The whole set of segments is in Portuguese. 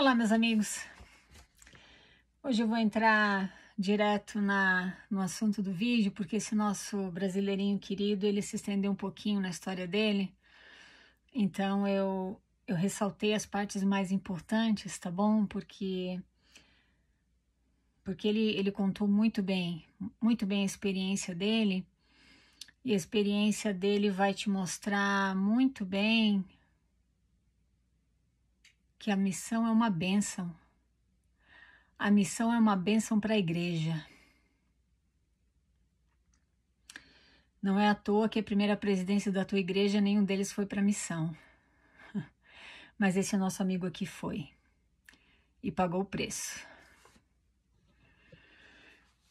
Olá, meus amigos. Hoje eu vou entrar direto na, no assunto do vídeo, porque esse nosso brasileirinho querido, ele se estendeu um pouquinho na história dele. Então eu, eu ressaltei as partes mais importantes, tá bom? Porque porque ele, ele contou muito bem, muito bem a experiência dele. E a experiência dele vai te mostrar muito bem que a missão é uma bênção. A missão é uma bênção para a igreja. Não é à toa que a primeira presidência da tua igreja, nenhum deles foi para missão. Mas esse nosso amigo aqui foi. E pagou o preço.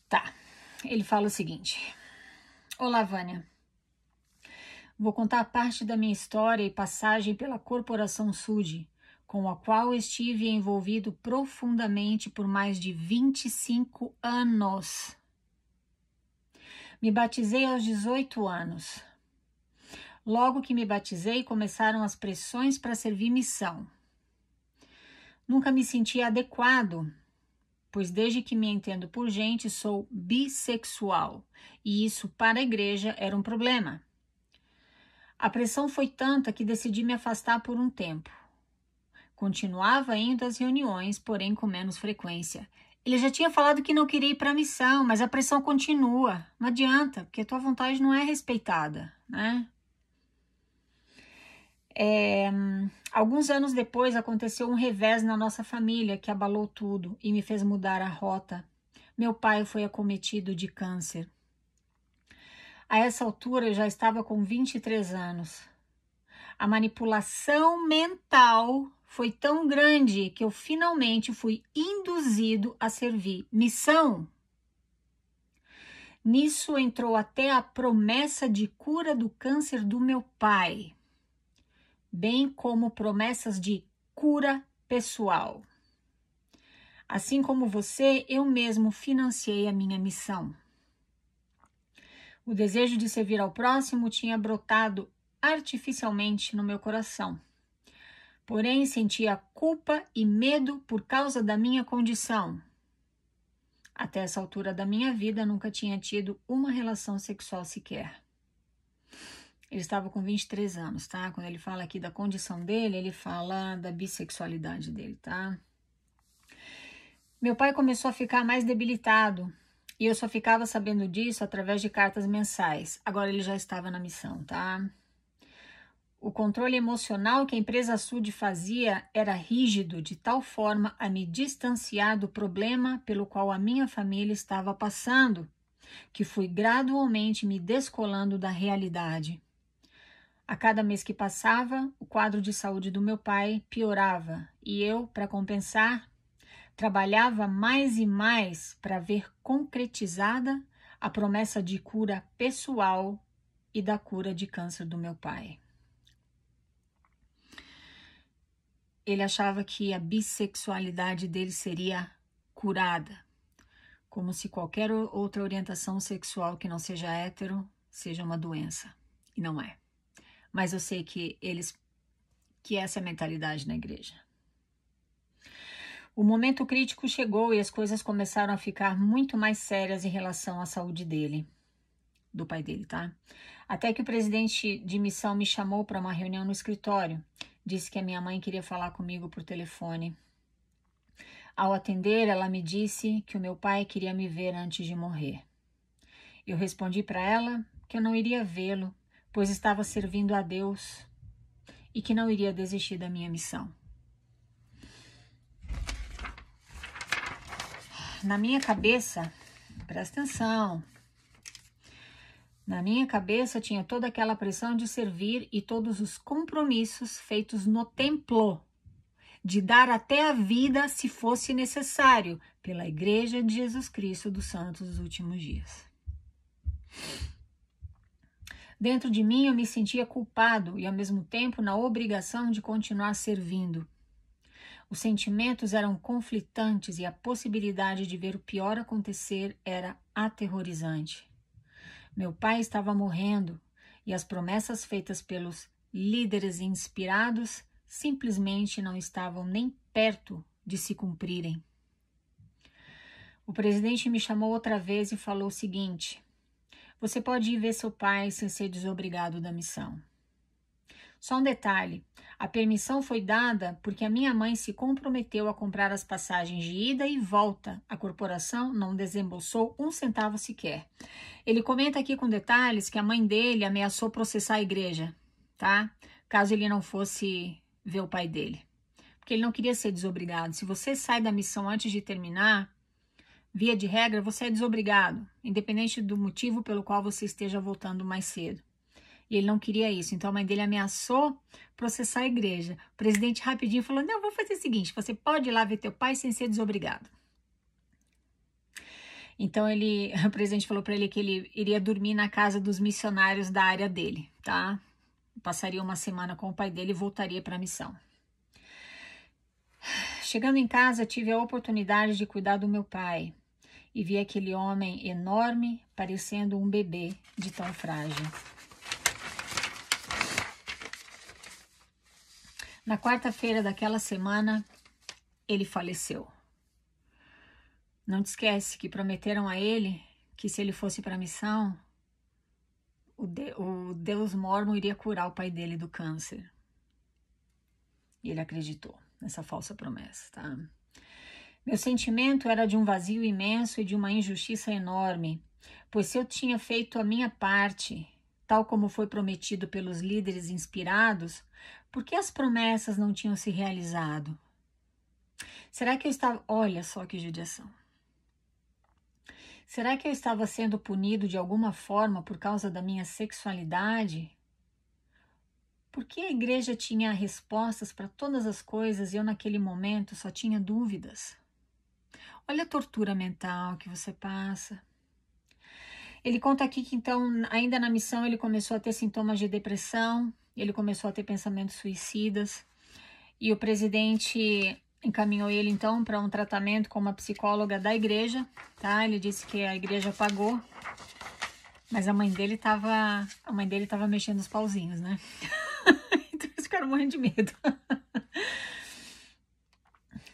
Tá. Ele fala o seguinte: Olá, Vânia. Vou contar parte da minha história e passagem pela Corporação Sud, com a qual estive envolvido profundamente por mais de 25 anos. Me batizei aos 18 anos. Logo que me batizei, começaram as pressões para servir missão. Nunca me senti adequado, pois desde que me entendo por gente sou bissexual, e isso para a igreja era um problema. A pressão foi tanta que decidi me afastar por um tempo. Continuava indo às reuniões, porém com menos frequência. Ele já tinha falado que não queria ir para a missão, mas a pressão continua. Não adianta, porque tua vontade não é respeitada, né? É, alguns anos depois aconteceu um revés na nossa família que abalou tudo e me fez mudar a rota. Meu pai foi acometido de câncer. A essa altura eu já estava com 23 anos. A manipulação mental foi tão grande que eu finalmente fui induzido a servir missão. Nisso entrou até a promessa de cura do câncer do meu pai, bem como promessas de cura pessoal. Assim como você, eu mesmo financiei a minha missão. O desejo de servir ao próximo tinha brotado artificialmente no meu coração porém sentia culpa e medo por causa da minha condição. Até essa altura da minha vida, nunca tinha tido uma relação sexual sequer. Ele estava com 23 anos, tá? Quando ele fala aqui da condição dele, ele fala da bissexualidade dele, tá? Meu pai começou a ficar mais debilitado e eu só ficava sabendo disso através de cartas mensais. Agora ele já estava na missão, tá? O controle emocional que a empresa Sud fazia era rígido de tal forma a me distanciar do problema pelo qual a minha família estava passando, que fui gradualmente me descolando da realidade. A cada mês que passava, o quadro de saúde do meu pai piorava e eu, para compensar, trabalhava mais e mais para ver concretizada a promessa de cura pessoal e da cura de câncer do meu pai. Ele achava que a bissexualidade dele seria curada, como se qualquer outra orientação sexual que não seja hétero seja uma doença, e não é. Mas eu sei que eles que essa é a mentalidade na igreja. O momento crítico chegou e as coisas começaram a ficar muito mais sérias em relação à saúde dele, do pai dele, tá? Até que o presidente de missão me chamou para uma reunião no escritório Disse que a minha mãe queria falar comigo por telefone. Ao atender, ela me disse que o meu pai queria me ver antes de morrer. Eu respondi para ela que eu não iria vê-lo, pois estava servindo a Deus e que não iria desistir da minha missão. Na minha cabeça, presta atenção, na minha cabeça tinha toda aquela pressão de servir e todos os compromissos feitos no templo, de dar até a vida, se fosse necessário, pela Igreja de Jesus Cristo dos Santos dos últimos dias. Dentro de mim eu me sentia culpado e ao mesmo tempo na obrigação de continuar servindo. Os sentimentos eram conflitantes e a possibilidade de ver o pior acontecer era aterrorizante. Meu pai estava morrendo e as promessas feitas pelos líderes inspirados simplesmente não estavam nem perto de se cumprirem. O presidente me chamou outra vez e falou o seguinte: Você pode ir ver seu pai sem ser desobrigado da missão. Só um detalhe: a permissão foi dada porque a minha mãe se comprometeu a comprar as passagens de ida e volta. A corporação não desembolsou um centavo sequer. Ele comenta aqui com detalhes que a mãe dele ameaçou processar a igreja, tá? Caso ele não fosse ver o pai dele. Porque ele não queria ser desobrigado. Se você sai da missão antes de terminar, via de regra, você é desobrigado, independente do motivo pelo qual você esteja voltando mais cedo. E ele não queria isso. Então a mãe dele ameaçou processar a igreja. O presidente rapidinho falou: Não, vou fazer o seguinte: você pode ir lá ver teu pai sem ser desobrigado. Então ele, o presidente falou para ele que ele iria dormir na casa dos missionários da área dele, tá? Passaria uma semana com o pai dele e voltaria para a missão. Chegando em casa, tive a oportunidade de cuidar do meu pai e vi aquele homem enorme, parecendo um bebê de tão frágil. Na quarta-feira daquela semana, ele faleceu. Não te esquece que prometeram a ele que se ele fosse para a missão, o, de, o Deus mormon iria curar o pai dele do câncer. E ele acreditou nessa falsa promessa, tá? Meu sentimento era de um vazio imenso e de uma injustiça enorme, pois se eu tinha feito a minha parte, tal como foi prometido pelos líderes inspirados, por que as promessas não tinham se realizado? Será que eu estava. Olha só que judiação. Será que eu estava sendo punido de alguma forma por causa da minha sexualidade? Por que a igreja tinha respostas para todas as coisas e eu, naquele momento, só tinha dúvidas? Olha a tortura mental que você passa. Ele conta aqui que, então, ainda na missão, ele começou a ter sintomas de depressão, ele começou a ter pensamentos suicidas e o presidente encaminhou ele então para um tratamento com uma psicóloga da igreja, tá? Ele disse que a igreja pagou, mas a mãe dele tava, a mãe dele tava mexendo os pauzinhos, né? então eles ficaram morrendo de medo.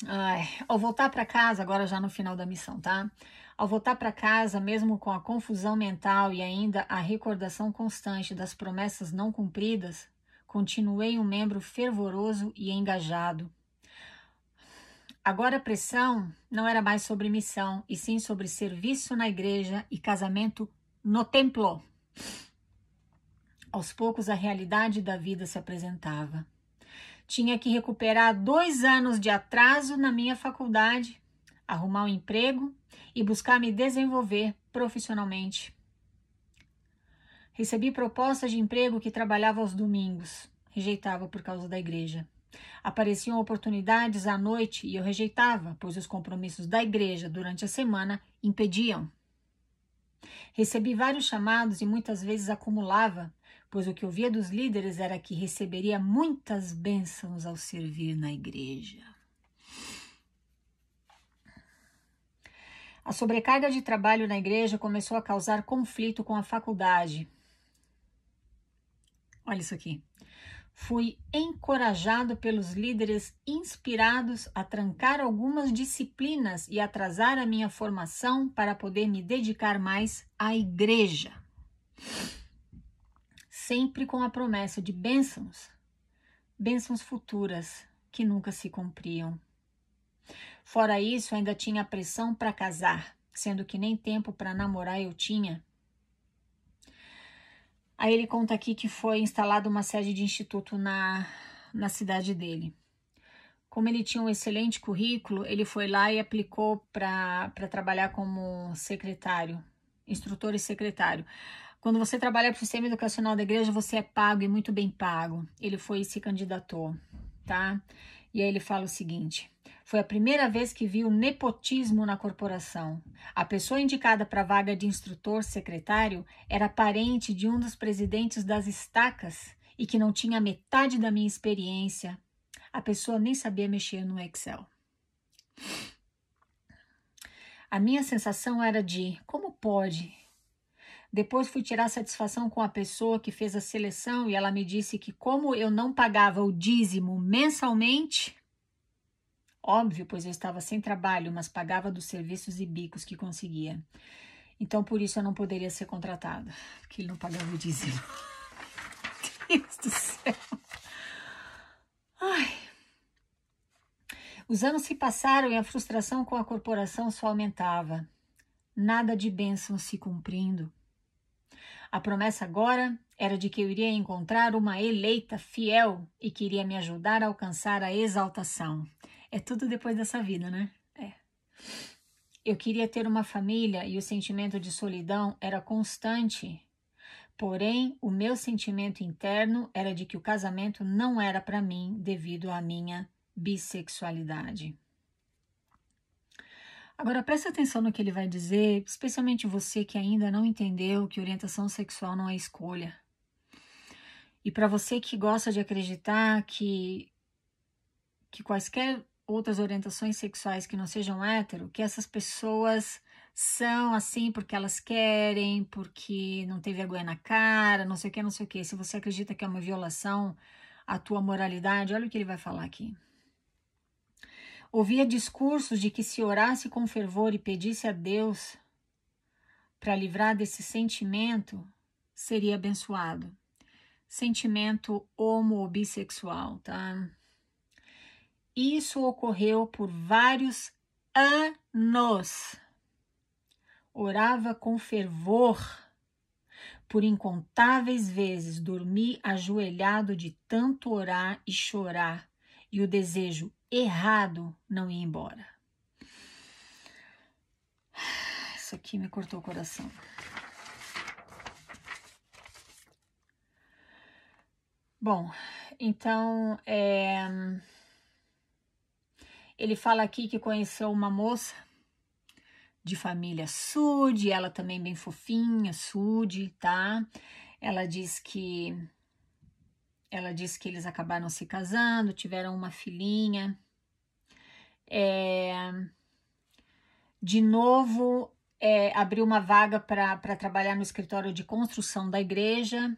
Ai, ao voltar para casa, agora já no final da missão, tá? Ao voltar para casa, mesmo com a confusão mental e ainda a recordação constante das promessas não cumpridas, continuei um membro fervoroso e engajado. Agora a pressão não era mais sobre missão, e sim sobre serviço na igreja e casamento no templo. Aos poucos a realidade da vida se apresentava. Tinha que recuperar dois anos de atraso na minha faculdade, arrumar um emprego e buscar me desenvolver profissionalmente. Recebi propostas de emprego que trabalhava aos domingos, rejeitava por causa da igreja. Apareciam oportunidades à noite e eu rejeitava, pois os compromissos da igreja durante a semana impediam. Recebi vários chamados e muitas vezes acumulava, pois o que ouvia dos líderes era que receberia muitas bênçãos ao servir na igreja. A sobrecarga de trabalho na igreja começou a causar conflito com a faculdade. Olha isso aqui. Fui encorajado pelos líderes inspirados a trancar algumas disciplinas e atrasar a minha formação para poder me dedicar mais à igreja. Sempre com a promessa de bênçãos, bênçãos futuras que nunca se cumpriam. Fora isso, ainda tinha pressão para casar, sendo que nem tempo para namorar eu tinha. Aí ele conta aqui que foi instalada uma sede de instituto na, na cidade dele. Como ele tinha um excelente currículo, ele foi lá e aplicou para trabalhar como secretário, instrutor e secretário. Quando você trabalha para o sistema educacional da igreja, você é pago e muito bem pago. Ele foi e se candidatou, tá? E aí ele fala o seguinte: foi a primeira vez que vi o nepotismo na corporação. A pessoa indicada para a vaga de instrutor secretário era parente de um dos presidentes das estacas e que não tinha metade da minha experiência. A pessoa nem sabia mexer no Excel. A minha sensação era de como pode? Depois fui tirar satisfação com a pessoa que fez a seleção e ela me disse que, como eu não pagava o dízimo mensalmente, Óbvio, pois eu estava sem trabalho, mas pagava dos serviços e bicos que conseguia. Então, por isso eu não poderia ser contratada, porque ele não pagava o dízimo. Deus do céu. Ai. Os anos se passaram e a frustração com a corporação só aumentava. Nada de bênção se cumprindo. A promessa agora era de que eu iria encontrar uma eleita fiel e que iria me ajudar a alcançar a exaltação. É tudo depois dessa vida, né? É. Eu queria ter uma família e o sentimento de solidão era constante. Porém, o meu sentimento interno era de que o casamento não era para mim devido à minha bissexualidade. Agora preste atenção no que ele vai dizer, especialmente você que ainda não entendeu que orientação sexual não é escolha. E para você que gosta de acreditar que que quaisquer outras orientações sexuais que não sejam hétero, que essas pessoas são assim porque elas querem, porque não tem vergonha na cara, não sei o que, não sei o que. Se você acredita que é uma violação à tua moralidade, olha o que ele vai falar aqui. Ouvia discursos de que se orasse com fervor e pedisse a Deus para livrar desse sentimento, seria abençoado. Sentimento homo ou bissexual, tá? Isso ocorreu por vários anos. Orava com fervor. Por incontáveis vezes dormi ajoelhado de tanto orar e chorar, e o desejo errado não ia embora. Isso aqui me cortou o coração. Bom, então é, ele fala aqui que conheceu uma moça de família Sud, ela também bem fofinha, Sud, tá? Ela diz que ela diz que eles acabaram se casando, tiveram uma filhinha. É, de novo, é, abriu uma vaga para trabalhar no escritório de construção da igreja.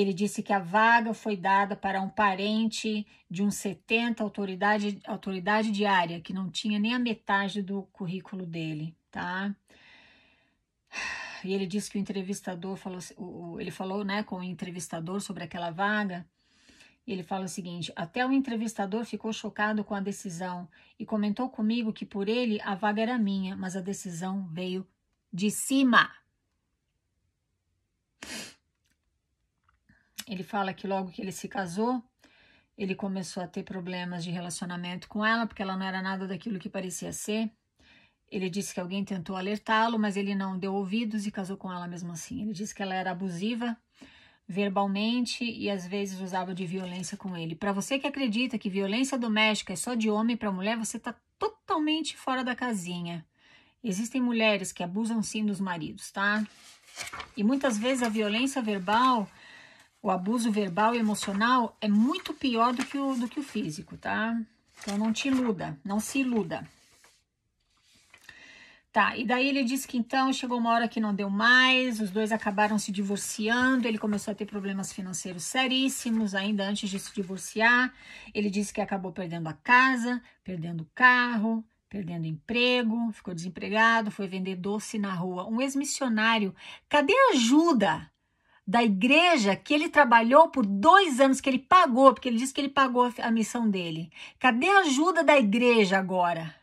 Ele disse que a vaga foi dada para um parente de uns 70 autoridade, autoridade diária, que não tinha nem a metade do currículo dele, tá? E ele disse que o entrevistador falou, ele falou, né, com o entrevistador sobre aquela vaga, ele fala o seguinte: até o entrevistador ficou chocado com a decisão e comentou comigo que por ele a vaga era minha, mas a decisão veio de cima. Ele fala que logo que ele se casou, ele começou a ter problemas de relacionamento com ela, porque ela não era nada daquilo que parecia ser. Ele disse que alguém tentou alertá-lo, mas ele não deu ouvidos e casou com ela mesmo assim. Ele disse que ela era abusiva verbalmente e às vezes usava de violência com ele. Para você que acredita que violência doméstica é só de homem para mulher, você está totalmente fora da casinha. Existem mulheres que abusam sim dos maridos, tá? E muitas vezes a violência verbal, o abuso verbal e emocional é muito pior do que o, do que o físico, tá? Então não te iluda, não se iluda. Tá, e daí ele disse que então chegou uma hora que não deu mais, os dois acabaram se divorciando, ele começou a ter problemas financeiros seríssimos ainda antes de se divorciar. Ele disse que acabou perdendo a casa, perdendo o carro, perdendo emprego, ficou desempregado, foi vender doce na rua. Um ex-missionário, cadê a ajuda da igreja que ele trabalhou por dois anos, que ele pagou, porque ele disse que ele pagou a missão dele? Cadê a ajuda da igreja agora?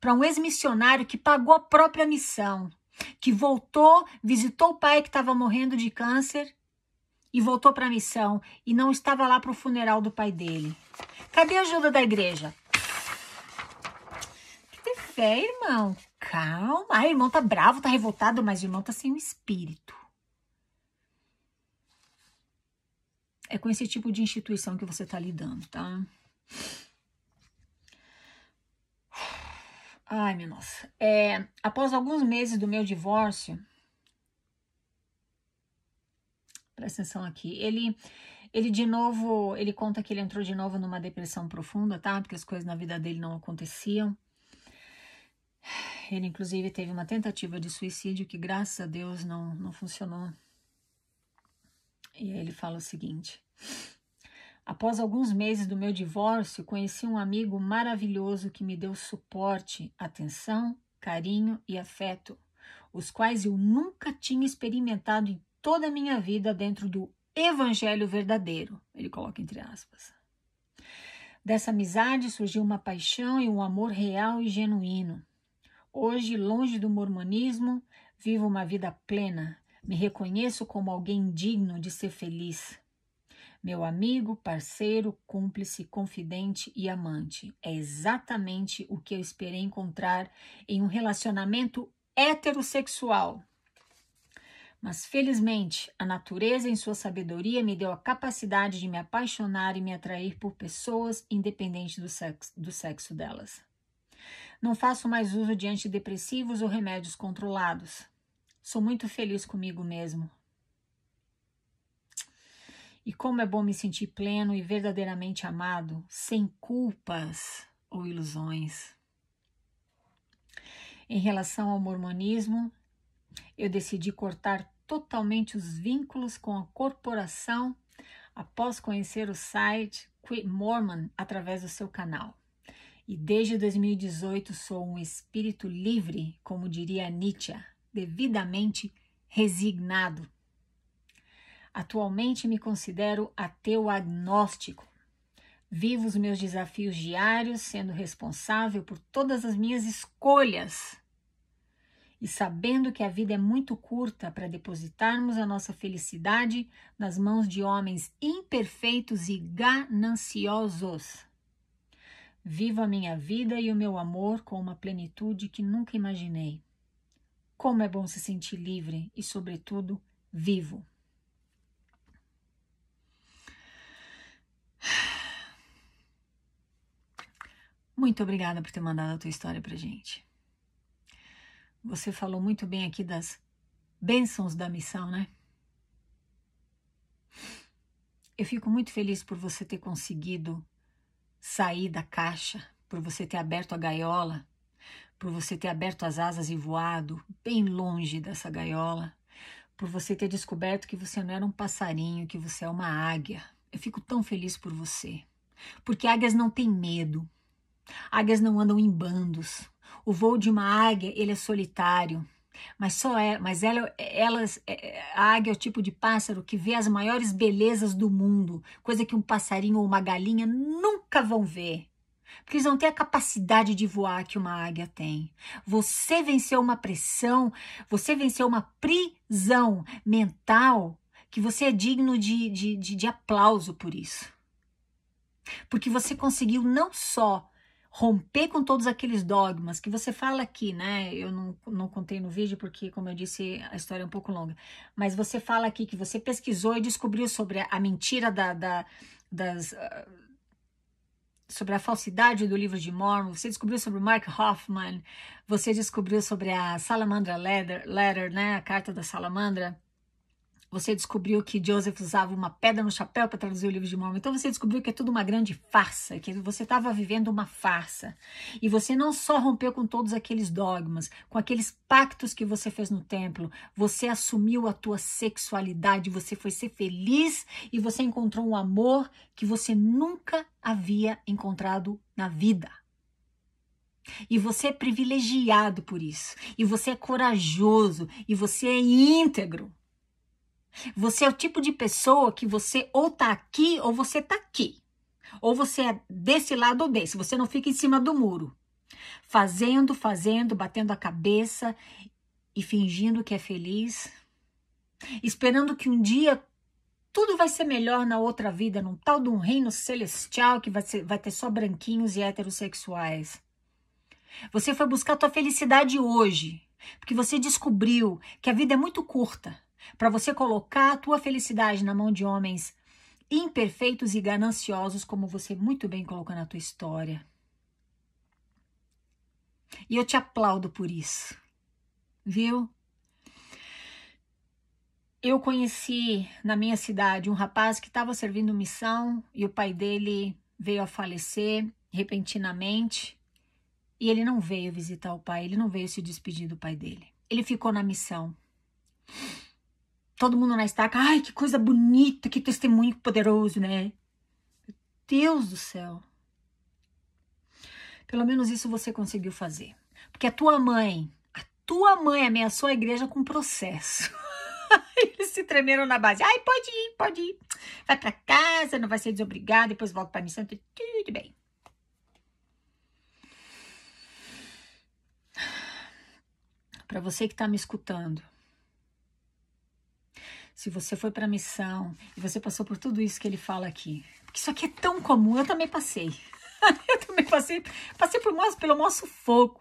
para um ex-missionário que pagou a própria missão, que voltou, visitou o pai que estava morrendo de câncer e voltou para a missão e não estava lá para o funeral do pai dele. Cadê a ajuda da igreja? Tem fé, irmão. Calma. Ah, irmão tá bravo, tá revoltado, mas o irmão tá sem o espírito. É com esse tipo de instituição que você tá lidando, tá? Ai, minha nossa. É, após alguns meses do meu divórcio, presta atenção aqui, ele, ele de novo, ele conta que ele entrou de novo numa depressão profunda, tá? Porque as coisas na vida dele não aconteciam. Ele, inclusive, teve uma tentativa de suicídio que, graças a Deus, não, não funcionou. E aí ele fala o seguinte: Após alguns meses do meu divórcio, conheci um amigo maravilhoso que me deu suporte, atenção, carinho e afeto, os quais eu nunca tinha experimentado em toda a minha vida dentro do evangelho verdadeiro. Ele coloca entre aspas. Dessa amizade surgiu uma paixão e um amor real e genuíno. Hoje, longe do mormonismo, vivo uma vida plena. Me reconheço como alguém digno de ser feliz. Meu amigo, parceiro, cúmplice, confidente e amante. É exatamente o que eu esperei encontrar em um relacionamento heterossexual. Mas felizmente, a natureza, em sua sabedoria, me deu a capacidade de me apaixonar e me atrair por pessoas, independente do sexo, do sexo delas. Não faço mais uso de antidepressivos ou remédios controlados. Sou muito feliz comigo mesmo. E como é bom me sentir pleno e verdadeiramente amado, sem culpas ou ilusões. Em relação ao mormonismo, eu decidi cortar totalmente os vínculos com a corporação após conhecer o site Quit Mormon através do seu canal. E desde 2018 sou um espírito livre, como diria Nietzsche, devidamente resignado. Atualmente me considero ateu agnóstico. Vivo os meus desafios diários sendo responsável por todas as minhas escolhas e sabendo que a vida é muito curta para depositarmos a nossa felicidade nas mãos de homens imperfeitos e gananciosos. Vivo a minha vida e o meu amor com uma plenitude que nunca imaginei. Como é bom se sentir livre e, sobretudo, vivo. Muito obrigada por ter mandado a tua história pra gente. Você falou muito bem aqui das bênçãos da missão, né? Eu fico muito feliz por você ter conseguido sair da caixa, por você ter aberto a gaiola, por você ter aberto as asas e voado bem longe dessa gaiola, por você ter descoberto que você não era um passarinho, que você é uma águia. Eu fico tão feliz por você, porque águias não têm medo, águias não andam em bandos, o voo de uma águia, ele é solitário, mas só é, mas ela, elas, é, a águia é o tipo de pássaro que vê as maiores belezas do mundo, coisa que um passarinho ou uma galinha nunca vão ver. Porque eles não têm a capacidade de voar que uma águia tem. Você venceu uma pressão, você venceu uma prisão mental que você é digno de, de, de, de aplauso por isso. Porque você conseguiu não só romper com todos aqueles dogmas que você fala aqui, né? Eu não, não contei no vídeo porque, como eu disse, a história é um pouco longa. Mas você fala aqui que você pesquisou e descobriu sobre a, a mentira da, da das. Uh, sobre a falsidade do livro de Mormon, você descobriu sobre Mark Hoffman, você descobriu sobre a Salamandra Letter, letter né? A carta da salamandra você descobriu que Joseph usava uma pedra no chapéu para traduzir o livro de Mormon. Então você descobriu que é tudo uma grande farsa, que você estava vivendo uma farsa. E você não só rompeu com todos aqueles dogmas, com aqueles pactos que você fez no templo, você assumiu a tua sexualidade, você foi ser feliz e você encontrou um amor que você nunca havia encontrado na vida. E você é privilegiado por isso. E você é corajoso. E você é íntegro. Você é o tipo de pessoa que você ou tá aqui ou você tá aqui. Ou você é desse lado ou desse. Você não fica em cima do muro. Fazendo, fazendo, batendo a cabeça e fingindo que é feliz. Esperando que um dia tudo vai ser melhor na outra vida, num tal de um reino celestial que vai, ser, vai ter só branquinhos e heterossexuais. Você foi buscar a tua felicidade hoje, porque você descobriu que a vida é muito curta para você colocar a tua felicidade na mão de homens imperfeitos e gananciosos, como você muito bem colocou na tua história. E eu te aplaudo por isso, viu? Eu conheci na minha cidade um rapaz que estava servindo missão e o pai dele veio a falecer repentinamente e ele não veio visitar o pai, ele não veio se despedir do pai dele. Ele ficou na missão todo mundo na estaca, ai, que coisa bonita, que testemunho poderoso, né? Deus do céu. Pelo menos isso você conseguiu fazer. Porque a tua mãe, a tua mãe ameaçou a igreja com processo. Eles se tremeram na base. Ai, pode ir, pode ir. Vai para casa, não vai ser desobrigado, depois volta para missão, tudo bem. Para você que está me escutando, se você foi para missão e você passou por tudo isso que ele fala aqui, porque isso aqui é tão comum, eu também passei. eu também passei, passei por pelo nosso fogo.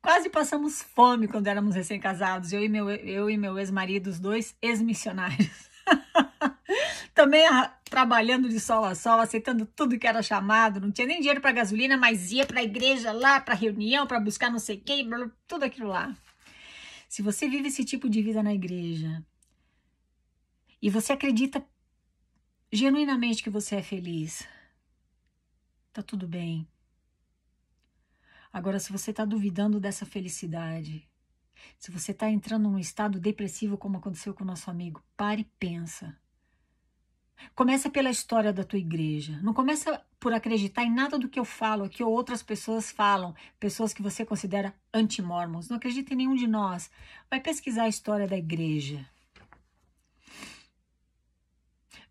Quase passamos fome quando éramos recém-casados, eu e meu, eu e meu ex-marido, os dois ex-missionários. também trabalhando de sol a sol, aceitando tudo que era chamado, não tinha nem dinheiro para gasolina, mas ia para a igreja lá, para reunião, para buscar não sei quem, tudo aquilo lá. Se você vive esse tipo de vida na igreja e você acredita genuinamente que você é feliz, tá tudo bem. Agora, se você está duvidando dessa felicidade, se você está entrando num estado depressivo, como aconteceu com o nosso amigo, pare e pensa. Começa pela história da tua igreja. Não começa por acreditar em nada do que eu falo ou outras pessoas falam, pessoas que você considera antimormons. Não acredita em nenhum de nós. Vai pesquisar a história da igreja.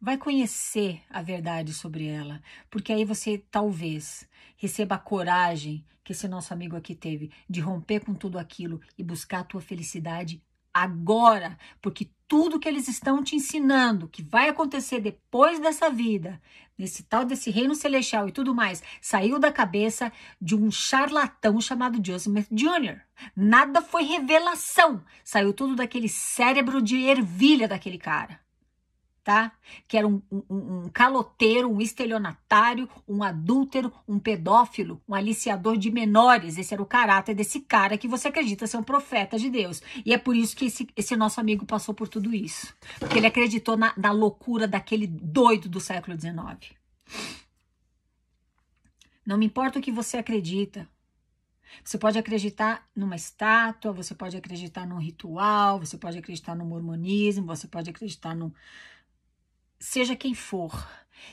Vai conhecer a verdade sobre ela, porque aí você talvez receba a coragem que esse nosso amigo aqui teve de romper com tudo aquilo e buscar a tua felicidade agora, porque tudo que eles estão te ensinando, que vai acontecer depois dessa vida, nesse tal desse reino celestial e tudo mais, saiu da cabeça de um charlatão chamado Joseph Jr. Nada foi revelação, saiu tudo daquele cérebro de ervilha daquele cara tá? Que era um, um, um, caloteiro, um estelionatário, um adúltero, um pedófilo, um aliciador de menores. Esse era o caráter desse cara que você acredita ser um profeta de Deus. E é por isso que esse, esse nosso amigo passou por tudo isso. Porque ele acreditou na, na loucura daquele doido do século XIX. Não me importa o que você acredita. Você pode acreditar numa estátua, você pode acreditar num ritual, você pode acreditar no mormonismo, você pode acreditar no, seja quem for,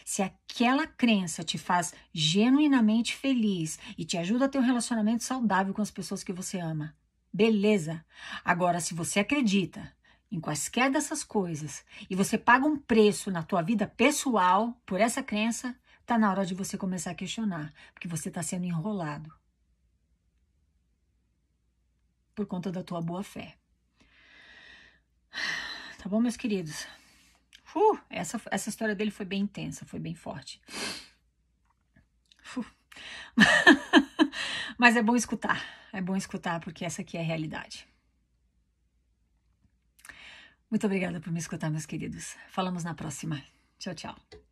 se aquela crença te faz genuinamente feliz e te ajuda a ter um relacionamento saudável com as pessoas que você ama, beleza. Agora, se você acredita em quaisquer dessas coisas e você paga um preço na tua vida pessoal por essa crença, tá na hora de você começar a questionar, porque você está sendo enrolado por conta da tua boa fé. Tá bom, meus queridos? Uh, essa, essa história dele foi bem intensa, foi bem forte. Mas é bom escutar, é bom escutar porque essa aqui é a realidade. Muito obrigada por me escutar, meus queridos. Falamos na próxima. Tchau, tchau.